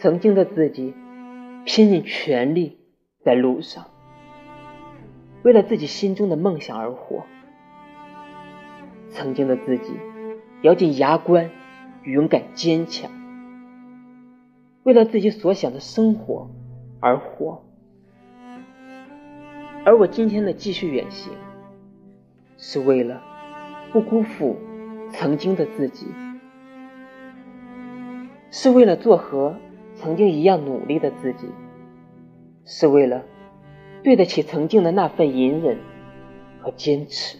曾经的自己拼尽全力在路上，为了自己心中的梦想而活。曾经的自己咬紧牙关，勇敢坚强，为了自己所想的生活而活。而我今天的继续远行，是为了不辜负曾经的自己，是为了做和曾经一样努力的自己，是为了对得起曾经的那份隐忍和坚持。